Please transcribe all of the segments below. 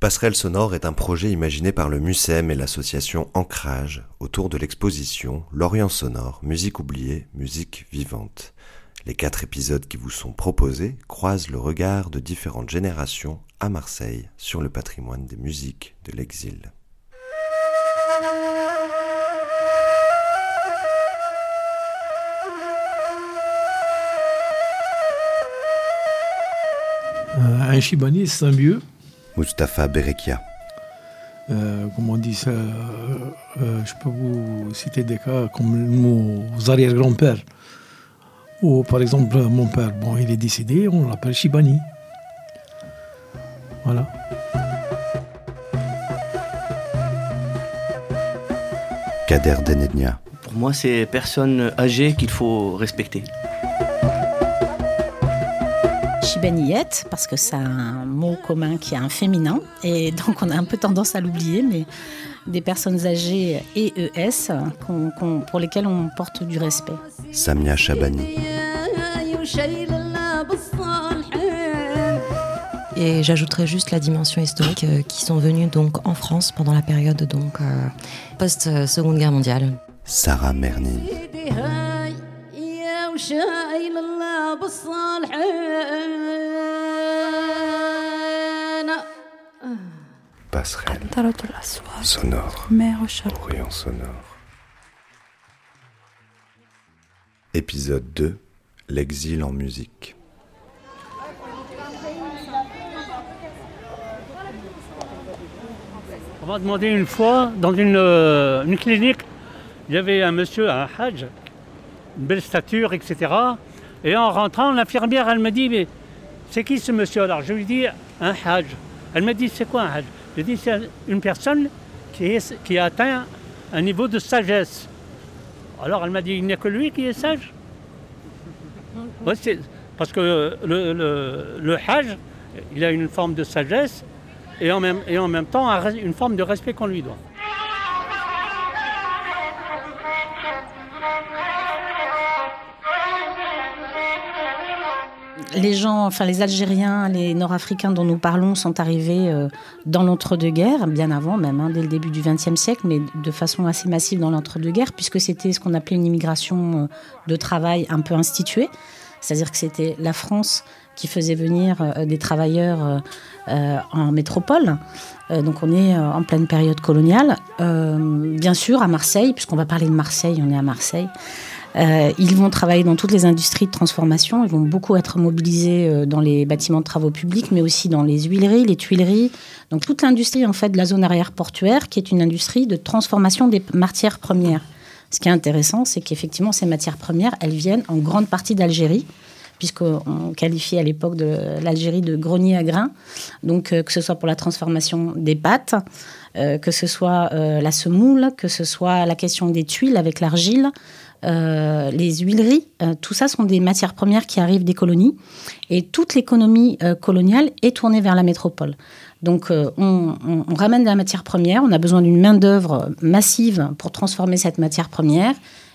Passerelle sonore est un projet imaginé par le MUSEM et l'association Ancrage autour de l'exposition L'Orient sonore, musique oubliée, musique vivante. Les quatre épisodes qui vous sont proposés croisent le regard de différentes générations à Marseille sur le patrimoine des musiques de l'exil. Euh, un Chibani, c'est un Mustapha Berekia. Euh, comme on dit ça, euh, euh, je peux vous citer des cas comme nos arrière-grands-pères. Ou par exemple, mon père, bon, il est décédé, on l'appelle Shibani. Voilà. Kader Denednia. Pour moi, c'est personnes âgées qu'il faut respecter. Parce que c'est un mot commun qui est un féminin, et donc on a un peu tendance à l'oublier, mais des personnes âgées et ES qu'on- qu'on- pour lesquelles on porte du respect. Samia Chabani. Et j'ajouterais juste la dimension historique euh, qui sont venus donc en France pendant la période donc euh, post euh, Seconde Guerre mondiale. Sarah Merni. Passerelle sonore. Orient sonore. Épisode 2. L'exil en musique. On m'a demandé une fois, dans une, euh, une clinique, il y avait un monsieur, un hajj, une belle stature, etc. Et en rentrant, l'infirmière, elle me dit, mais c'est qui ce monsieur? Alors je lui dis, un hajj. Elle me dit, c'est quoi un hajj? Je dis, c'est une personne qui, est- qui a atteint un niveau de sagesse. Alors elle m'a dit, il n'y a que lui qui est sage? Ouais, Parce que le, le, hajj, il a une forme de sagesse et en même, et en même temps une forme de respect qu'on lui doit. Les gens, enfin les Algériens, les Nord-Africains dont nous parlons sont arrivés euh, dans l'entre-deux-guerres, bien avant même, hein, dès le début du XXe siècle, mais de façon assez massive dans l'entre-deux-guerres, puisque c'était ce qu'on appelait une immigration euh, de travail un peu instituée. C'est-à-dire que c'était la France qui faisait venir euh, des travailleurs en métropole. Donc on est en pleine période coloniale. Bien sûr, à Marseille, puisqu'on va parler de Marseille, on est à Marseille. Euh, ils vont travailler dans toutes les industries de transformation. Ils vont beaucoup être mobilisés euh, dans les bâtiments de travaux publics, mais aussi dans les huileries, les tuileries. Donc toute l'industrie en fait de la zone arrière portuaire, qui est une industrie de transformation des matières premières. Ce qui est intéressant, c'est qu'effectivement ces matières premières, elles viennent en grande partie d'Algérie, puisqu'on qualifiait à l'époque l'Algérie de grenier à grains. Donc euh, que ce soit pour la transformation des pâtes, que ce soit la semoule, que ce soit la question des tuiles avec l'argile, euh, les huileries, euh, tout ça sont des matières premières qui arrivent des colonies. Et toute l'économie euh, coloniale est tournée vers la métropole. Donc on, on- on ramène de la matière première, on a besoin d'une main-d'œuvre massive pour transformer cette matière première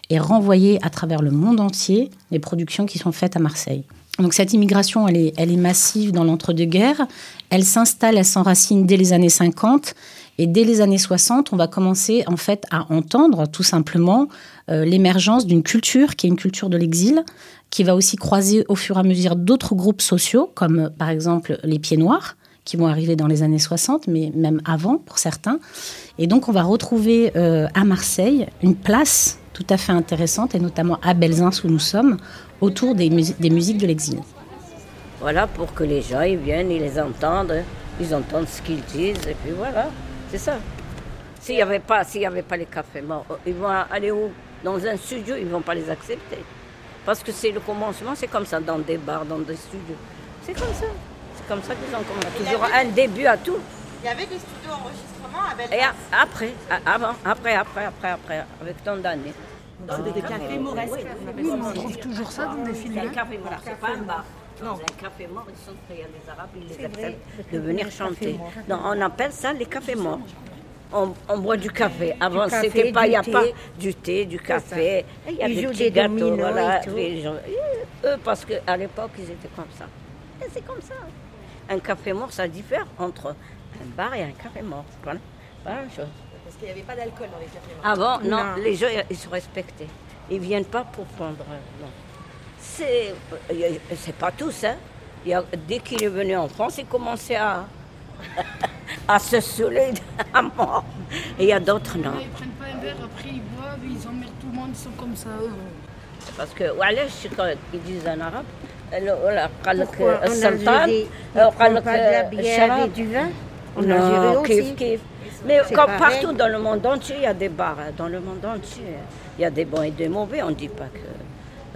et renvoyer à travers le monde entier les productions qui sont faites à Marseille. Donc cette immigration, elle est, elle est massive dans l'entre-deux-guerres. Elle s'installe, elle s'enracine dès les années 50. Et dès les années 60, on va commencer en fait à entendre tout simplement euh, l'émergence d'une culture qui est une culture de l'exil, qui va aussi croiser au fur et à mesure d'autres groupes sociaux, comme euh, par exemple les Pieds Noirs, qui vont arriver dans les années 60, mais même avant pour certains. Et donc on va retrouver euh, à Marseille une place tout à fait intéressante, et notamment à Belzins où nous sommes, autour des, musi- des musiques de l'exil. Voilà, pour que les gens viennent, ils les entendent, ils entendent ce qu'ils disent, et puis voilà, c'est ça. S'il n'y avait pas, s'il y avait pas les cafés morts, ils vont aller où? Dans un studio, ils ne vont pas les accepter. Parce que c'est le commencement, c'est comme ça, dans des bars, dans des studios. C'est comme ça. C'est comme ça qu'ils ont commencé. Toujours un début à tout. Il y avait des studios d'enregistrement à Belfast. Et après, avant, après, après, après, après, avec tant d'années. des cafés mauresques. on trouve toujours ça dans des films. Les cafés morts, c'est pas un bar. Non, les cafés morts, ils sont prêts. Il y a des Arabes, ils les acceptent de venir chanter. Non, on appelle ça les cafés morts. On, on boit du café. Avant, café, c'était pas, il n'y a du pas thé. du thé, du café. Il y a Ils des jouent petits des gâteaux, dominos voilà. et tout. les gens- et eux, parce qu'à l'époque, ils étaient comme ça. Et c'est comme ça. Un café mort, ça diffère entre Un bar et un café mort. Voilà, voilà la chose. Parce qu'il n'y avait pas d'alcool dans les cafés. Avant, non, Non. les gens, ils se respectaient. Ils ne viennent pas pour prendre. euh, Non. Euh, c'est, pas tous, hein. Il a, dès qu'il est venu en France, il commençait à, à se saouler à mort. Et il y a d'autres, non. Ils prennent pas un verre, après ils boivent, ils emmerdent tout le monde, ils sont comme ça. Parce que, voilà, ils disent en arabe, oh, pourquoi? On a des, euh, on pas de la bière et du vin? On non, a aussi. Kiff, kiff. Mais comme partout dans le monde entier, il y a des bars. Hein. Dans le monde entier, il y a des bons et des mauvais. On ne dit pas que...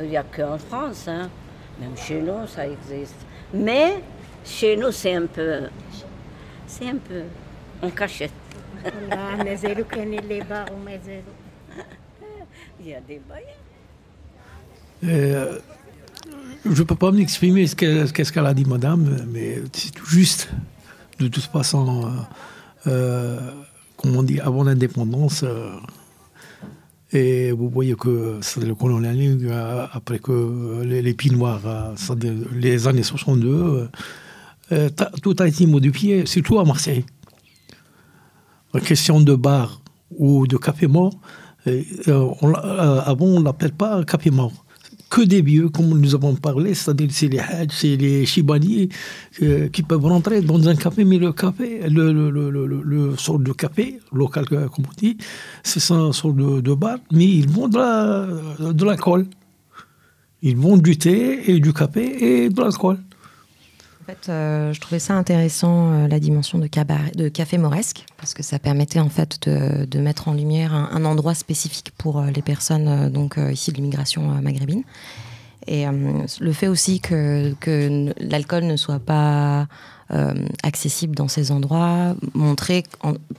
Il n'y a qu'en France, hein. même chez nous, ça existe. Mais chez nous, c'est un peu. C'est un peu. On cachette. Il y a des euh, je ne peux pas m'exprimer ce qu'elle qu qu a dit, madame, mais c'est tout juste. De toute façon, euh, euh, comme on dit, avant l'indépendance, et vous voyez que le colonialisme, euh, après que les, les euh, les années 62, euh, tout a été modifié, surtout à Marseille. La question de bar ou de café mort, avant on ne l'appelle pas café mort. Que des vieux, comme nous avons parlé, c'est-à-dire c'est les hadj, c'est les chibaniers euh, qui peuvent rentrer dans un café, mais le café, le, sort de café, local euh, comme on dit, c'est un sort de, de bar, mais ils vendent de la- de l'alcool. Ils vendent du thé et du café et de l'alcool. Fait, euh, je trouvais ça intéressant, euh, la dimension de, café mauresque, parce que ça permettait en fait de, mettre en lumière un, endroit spécifique pour euh, les personnes donc issues de l'immigration maghrébine. Et le fait aussi que, l'alcool ne soit pas accessible dans ces endroits, montrer,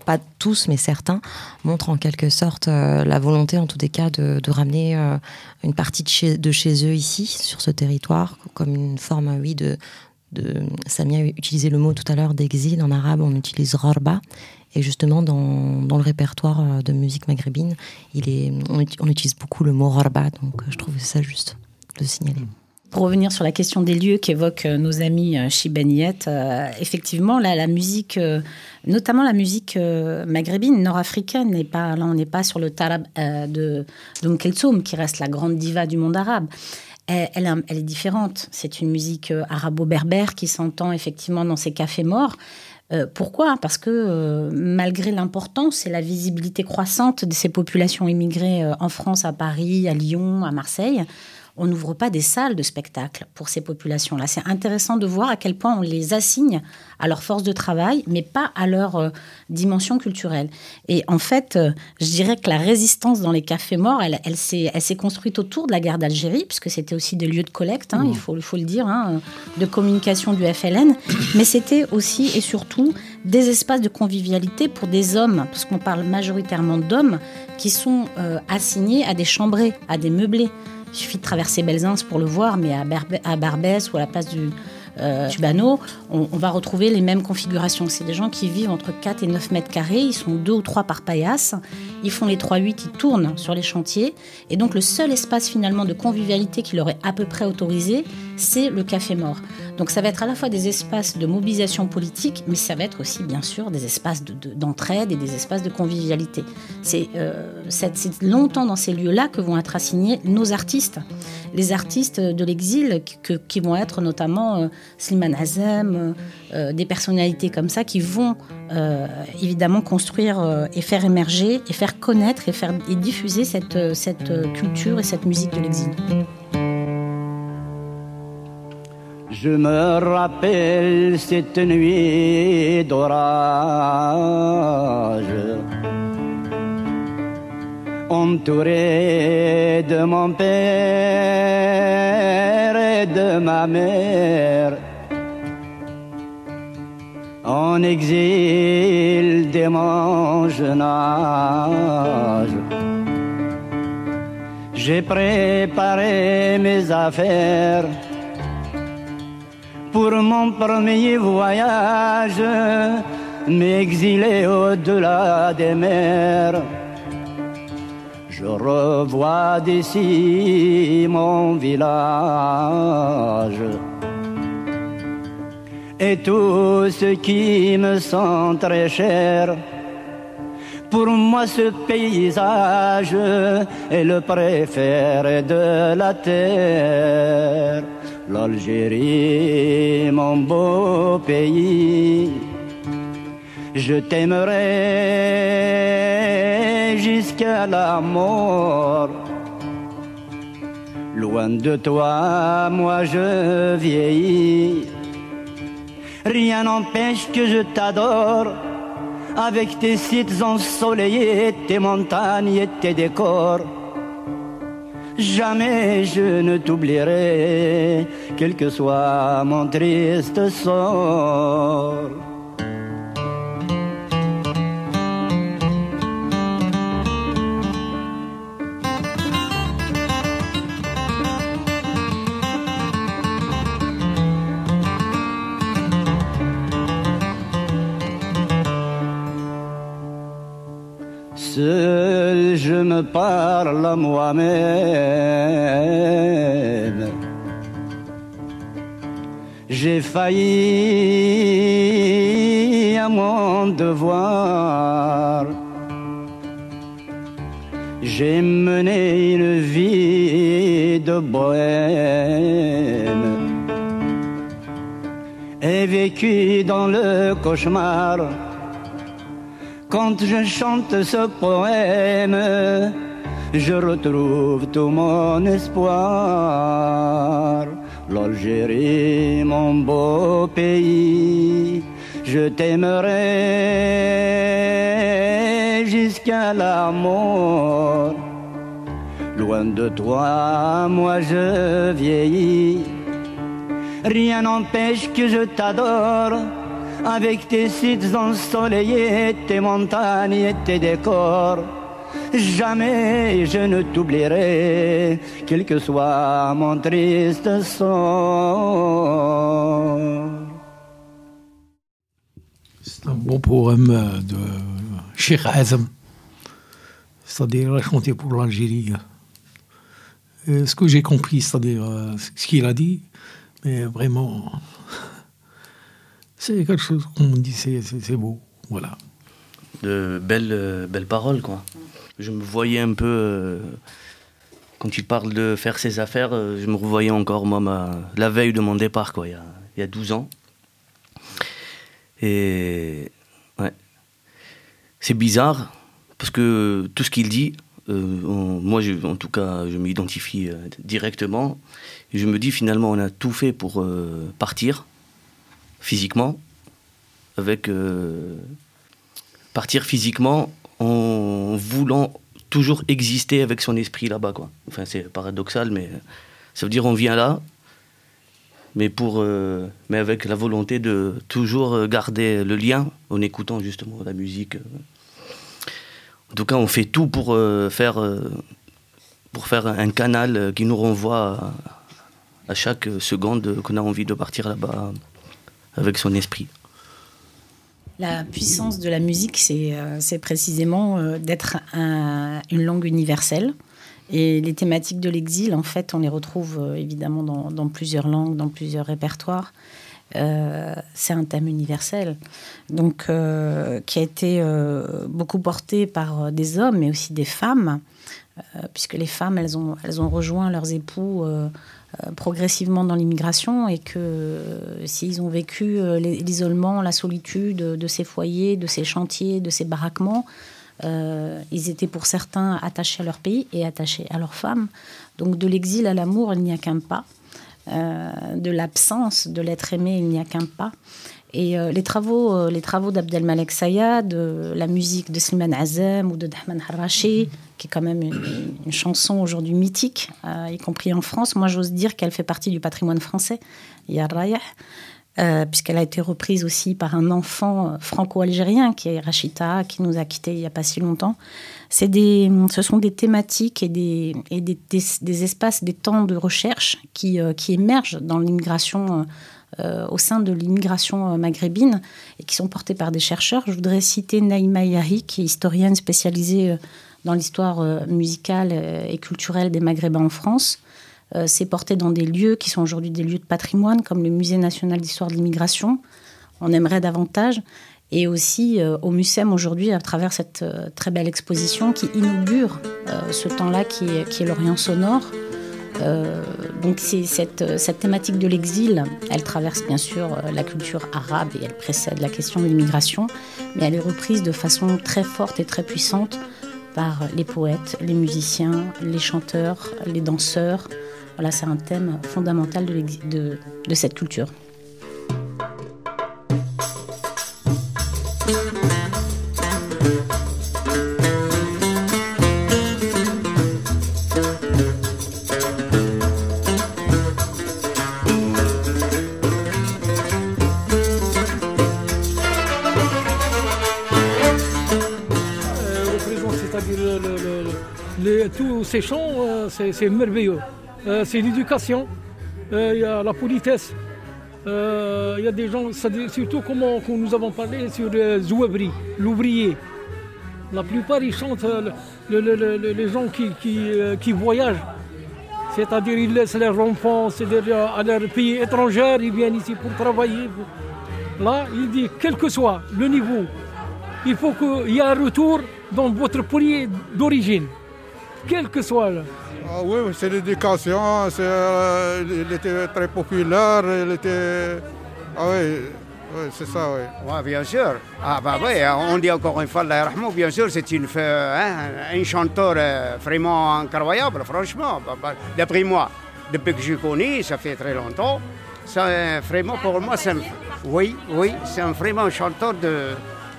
pas tous, mais certains, montre en quelque sorte la volonté, en tous les cas, de, ramener une partie de chez, de chez eux ici, sur ce territoire, comme une forme, oui, de, de, Samia a utilisé le mot tout à l'heure d'exil. En arabe, on utilise rarba. Et justement, dans, le répertoire euh, de musique maghrébine, on, uti- on utilise beaucoup le mot rarba. Donc, euh, je trouvais ça juste de signaler. Pour revenir sur la question des lieux qu'évoquent euh, nos amis Chibaniette, euh, effectivement, la musique, notamment la musique maghrébine, nord-africaine, n'est pas, là, on n'est pas sur le tarab de d'Oum Kelsoum, qui reste la grande diva du monde arabe. Elle, est différente. C'est une musique euh, arabo-berbère qui s'entend effectivement dans ces cafés morts. Euh, pourquoi? Parce que euh, malgré l'importance et la visibilité croissante de ces populations immigrées en France, à Paris, à Lyon, à Marseille, on n'ouvre pas des salles de spectacle pour ces populations-là. C'est intéressant de voir à quel point on les assigne à leur force de travail, mais pas à leur euh, dimension culturelle. Et en fait, euh, je dirais que la résistance dans les cafés morts, elle, elle s'est construite autour de la guerre d'Algérie, puisque c'était aussi des lieux de collecte, hein, il, faut, il faut le dire, hein, de communication du FLN, mais c'était aussi et surtout des espaces de convivialité pour des hommes, parce qu'on parle majoritairement d'hommes, qui sont euh, assignés à des chambrés, à des meublés. Il suffit de traverser Belzins pour le voir, mais à, Barbès ou à la place du euh, Tubano, on, on va retrouver les mêmes configurations. C'est des gens qui vivent entre 4 et 9 mètres carrés, ils sont deux ou trois par paillasse, ils font les 3-8, ils tournent sur les chantiers, et donc le seul espace finalement de convivialité qui leur est à peu près autorisé, c'est le café mort. Donc ça va être à la fois des espaces de mobilisation politique, mais ça va être aussi bien sûr des espaces de- de- d'entraide et des espaces de convivialité. C'est euh, longtemps dans ces lieux-là que vont être assignés nos artistes, les artistes de l'exil, qui- que- qui vont être notamment euh, Slimane Azem, euh, euh, des personnalités comme ça qui vont évidemment construire et faire émerger et faire connaître et faire diffuser cette, cette culture et cette musique de l'exil. Je me rappelle cette nuit d'orage, entouré de mon père et de ma mère, en exil dès mon jeune âge. J'ai préparé mes affaires pour mon premier voyage, m'exiler au-delà des mers. Je revois d'ici mon village et tout ce qui me sont très cher. Pour moi, ce paysage est le préféré de la terre. L'Algérie, mon beau pays, je t'aimerai jusqu'à la mort. Loin de toi, moi je vieillis. Rien n'empêche que je t'adore avec tes sites ensoleillés, tes montagnes et tes décors. Jamais je ne t'oublierai, quel que soit mon triste sort. Je me parle à moi-même. J'ai failli à mon devoir. J'ai mené une vie de bohème et vécu dans le cauchemar. Quand je chante ce poème, je retrouve tout mon espoir. L'Algérie, mon beau pays, je t'aimerai jusqu'à la mort. Loin de toi, moi je vieillis. Rien n'empêche que je t'adore avec tes sites ensoleillés, tes montagnes et tes décors. Jamais je ne t'oublierai, quel que soit mon triste sort. C'est un bon poème euh, de Cheikh Azam, c'est-à-dire chanté pour l'Algérie. Euh, Ce que j'ai compris, c'est-à-dire euh, ce qu'il a dit, mais vraiment, c'est quelque chose qu'on dit, c'est beau. Voilà. de belles, euh, belles paroles, quoi. Je me voyais un peu, euh, quand tu parles de faire ses affaires, euh, je me revoyais encore, moi, ma- la veille de mon départ, quoi, il y a, il y a 12 ans. Et ouais, c'est bizarre, parce que tout ce qu'il dit, moi, je- en tout cas, je m'identifie directement. Je me dis, finalement, on a tout fait pour partir, physiquement, avec... euh, partir physiquement en voulant toujours exister avec son esprit là-bas. Quoi. Enfin, c'est paradoxal, mais ça veut dire on vient là, mais, pour, euh, mais avec la volonté de toujours garder le lien en écoutant justement la musique. En tout cas, on fait tout pour, euh, faire, pour faire un canal qui nous renvoie à chaque seconde qu'on a envie de partir là-bas avec son esprit. La puissance de la musique, c'est euh, précisément euh, d'être un- une langue universelle. Et les thématiques de l'exil, en fait, on les retrouve euh, évidemment dans, plusieurs langues, dans plusieurs répertoires. C'est un thème universel, donc qui a été beaucoup porté par des hommes, mais aussi des femmes, puisque les femmes, elles ont, rejoint leurs époux progressivement dans l'immigration et que euh, s'ils ont vécu euh, l'is- l'isolement, la solitude de ces foyers, de ces chantiers, de ces baraquements, euh, ils étaient pour certains attachés à leur pays et attachés à leurs femmes. Donc de l'exil à l'amour, il n'y a qu'un pas. Euh, de l'absence de l'être aimé, il n'y a qu'un pas. Et euh, les travaux, euh, les travaux d'Abdelmalek Sayad, euh, la musique de Slimane Azem ou de Dahman Harachi, qui est quand même une, une chanson aujourd'hui mythique, euh, y compris en France, moi j'ose dire qu'elle fait partie du patrimoine français, Ya Rayah, euh, puisqu'elle a été reprise aussi par un enfant franco-algérien qui est Rachita, qui nous a quittés il n'y a pas si longtemps. Des, ce sont des thématiques et, des, et des, des- espaces, des temps de recherche qui, qui émergent dans l'immigration, au sein de l'immigration euh, maghrébine et qui sont portés par des chercheurs. Je voudrais citer Naïma Yahi, qui est historienne spécialisée euh, dans l'histoire euh, musicale euh, et culturelle des Maghrébins en France. c'est porté dans des lieux qui sont aujourd'hui des lieux de patrimoine, comme le Musée national d'histoire de l'immigration. On aimerait davantage. Et aussi au MUSEM aujourd'hui, à travers cette très belle exposition qui inaugure ce temps-là qui qui est l'Orient sonore. Euh, donc c'est cette, cette, thématique de l'exil, elle traverse bien sûr euh, la culture arabe et elle précède la question de l'immigration, mais elle est reprise de façon très forte et très puissante par les poètes, les musiciens, les chanteurs, les danseurs. Voilà, c'est un thème fondamental de cette culture. Tous ces chants, euh, c'est merveilleux. Euh, c'est l'éducation, euh, il y a la politesse, il y a des gens, surtout comme nous avons parlé sur Zouabri, l'ouvrier. La plupart, ils chantent les gens qui, voyagent. C'est-à-dire, ils laissent leurs enfants à leur pays étranger, ils viennent ici pour travailler. Là, il dit, quel que soit le niveau, il faut qu'il y ait un retour dans votre pays d'origine quel que soit. Là. Ah oui, c'est l'éducation, euh, il était très populaire, il était... Ah oui, c'est ça, oui. Oui, bien sûr. Ah bah oui, on dit encore une fois, bien sûr, c'est une, hein, un chanteur euh, vraiment incroyable, franchement. Bah, bah, d'après moi, depuis que je connais, ça fait très longtemps, c'est vraiment pour moi, c'est oui, oui, c'est vraiment un chanteur de,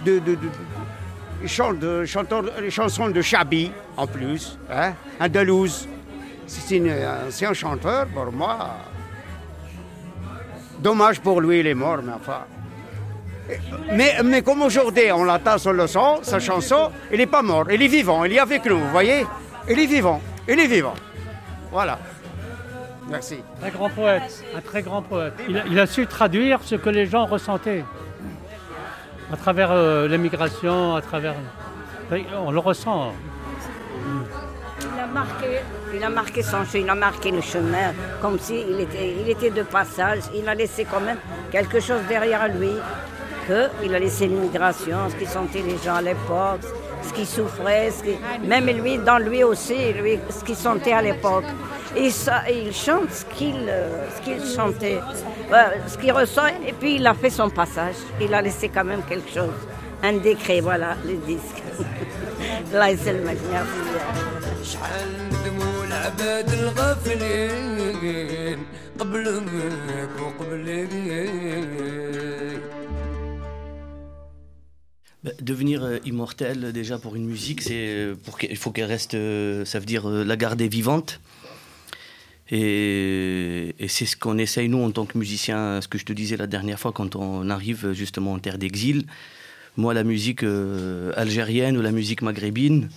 de, de, de il chante de, les chansons de Chabi en plus, hein, un Delouse. C'est un chanteur pour moi. Dommage pour lui, il est mort, mais enfin. Mais, mais comme aujourd'hui, on l'attend sur le son, sa chanson, il n'est pas mort, il est vivant, il est avec nous, vous voyez? Il est vivant, il est vivant. Voilà. Merci. Un grand poète, un très grand poète. il a su traduire ce que les gens ressentaient à travers euh, l'émigration, à travers. On le ressent. Il a marqué, son chemin, il a marqué le chemin, comme s'il était, il était de passage. Il a laissé quand même quelque chose derrière lui, qu'il a laissé l'immigration, ce qu'ils sentaient les gens à l'époque, ce qu'ils souffraient, même lui, dans lui aussi, lui, ce qu'il sentait à l'époque. Ça, il chante ce qu'il euh, qu'il chantait, ce qu'il ressent, et puis il a fait son passage. Il a laissé quand même quelque chose. Un décret, voilà, le disque. C'est le bah, devenir euh, immortel déjà pour une musique, c'est euh, pour qu'il faut qu'elle reste, ça veut dire la garder vivante. Et, c'est ce qu'on essaye, nous, en tant que musiciens, ce que je te disais la dernière fois, quand on arrive justement en terre d'exil. Moi, la musique euh, algérienne ou la musique maghrébine,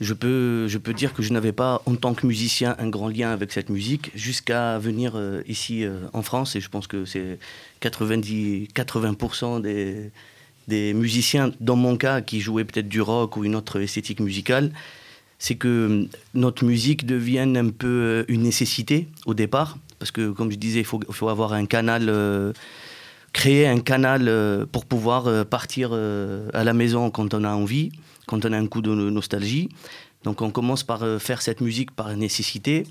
je peux, je peux dire que je n'avais pas, en tant que musicien, un grand lien avec cette musique jusqu'à venir euh, ici euh, en France. Et je pense que c'est 90-80% des, des musiciens, dans mon cas, qui jouaient peut-être du rock ou une autre esthétique musicale, c'est que euh, notre musique devienne un peu euh, une nécessité au départ, parce que comme je disais, il faut, avoir un canal, euh, créer un canal pour pouvoir partir à la maison quand on a envie, quand on a un coup de nostalgie. Donc on commence par faire cette musique par nécessité,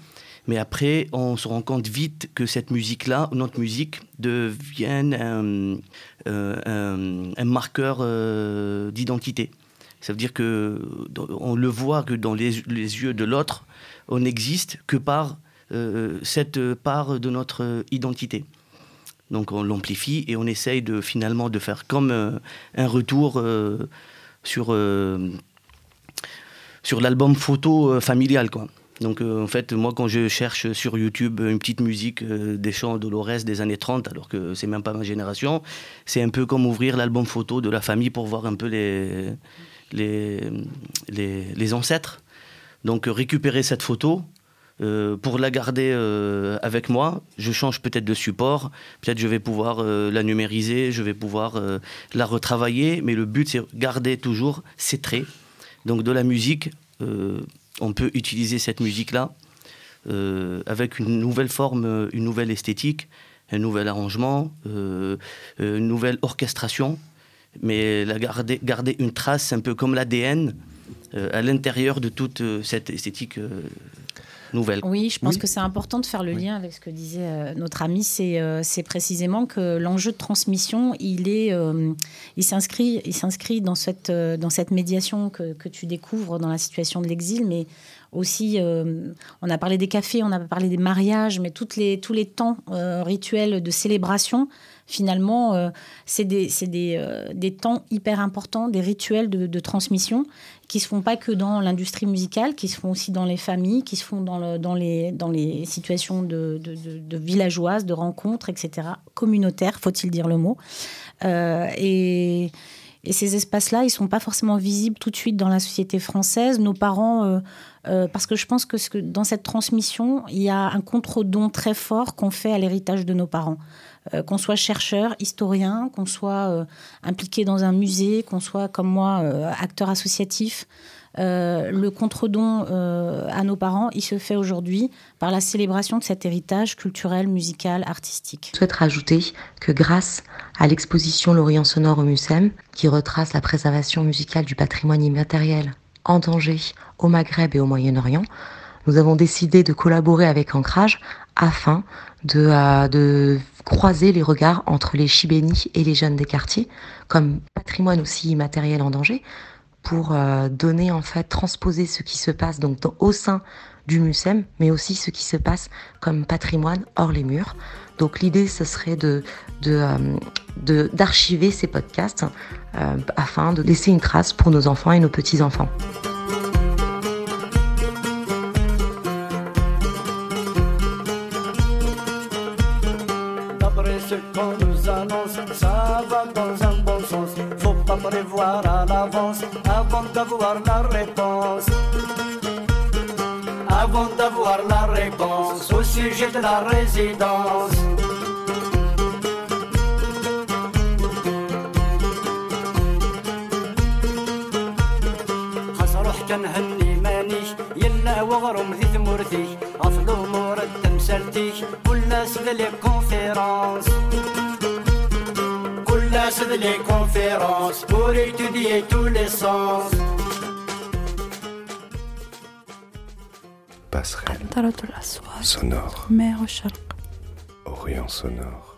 mais après on se rend compte vite que cette musique-là, notre musique, devienne un marqueur d'identité. Ça veut dire que on le voit que dans les, yeux de l'autre, on n'existe que par euh, cette part de notre identité. Donc on l'amplifie et on essaye de finalement de faire comme euh, un retour euh, sur, sur l'album photo familial. Quoi. Donc en fait, moi quand je cherche sur YouTube une petite musique des chants Dolores des années 30, alors que c'est même pas ma génération, c'est un peu comme ouvrir l'album photo de la famille pour voir un peu les, les, les, ancêtres. Donc récupérer cette photo, euh, pour la garder euh, avec moi, je change peut-être de support, peut-être je vais pouvoir euh, la numériser, je vais pouvoir la retravailler, mais le but c'est garder toujours ces traits. Donc de la musique, on peut utiliser cette musique-là euh, avec une nouvelle forme, une nouvelle esthétique, un nouvel arrangement, euh, une nouvelle orchestration, mais la garder, garder une trace un peu comme l'ADN à l'intérieur de toute cette esthétique nouvelle. Oui, je pense que c'est important de faire le lien avec ce que disait notre ami. C'est précisément que l'enjeu de transmission, il est, il s'inscrit, il s'inscrit dans cette dans cette médiation que, que, tu découvres dans la situation de l'exil, mais aussi, euh, on a parlé des cafés, on a parlé des mariages, mais toutes les, tous les temps euh, rituels de célébration, finalement, euh, c'est des, des, des, temps hyper importants, des rituels de, transmission qui se font pas que dans l'industrie musicale, qui se font aussi dans les familles, qui se font dans, le, dans, les, dans les situations de, de, villageoises, de rencontres, etc., communautaires, faut-il dire le mot. et et ces espaces-là, ils sont pas forcément visibles tout de suite dans la société française. Nos parents, euh, euh, parce que je pense que, que, dans cette transmission, il y a un contre-don très fort qu'on fait à l'héritage de nos parents. Euh, qu'on soit chercheur, historien, qu'on soit impliqué dans un musée, qu'on soit comme moi acteur associatif. Euh, le contre-don euh, à nos parents, il se fait aujourd'hui par la célébration de cet héritage culturel, musical, artistique. Je souhaite rajouter que grâce à l'exposition L'Orient sonore au MUSEM, qui retrace la préservation musicale du patrimoine immatériel en danger au Maghreb et au Moyen-Orient, nous avons décidé de collaborer avec Ancrage afin de, euh, de, croiser les regards entre les Chibénis et les jeunes des quartiers, comme patrimoine aussi immatériel en danger, pour euh, donner en fait transposer ce qui se passe donc au sein du MUSEM, mais aussi ce qui se passe comme patrimoine hors les murs. Donc l'idée, ce serait de, euh, d'archiver ces podcasts euh, afin de laisser une trace pour nos enfants et nos petits-enfants. Prévoir à l'avance avant d'avoir la réponse. Avant d'avoir la réponse au sujet de la résidence. كنهني مانيش يلا وغرم ذي ثمورتي اصلو مورد تمثالتي كل ناس لي كونفيرونس les conférences pour étudier tous les sens. Passerelle sonore. Orient sonore.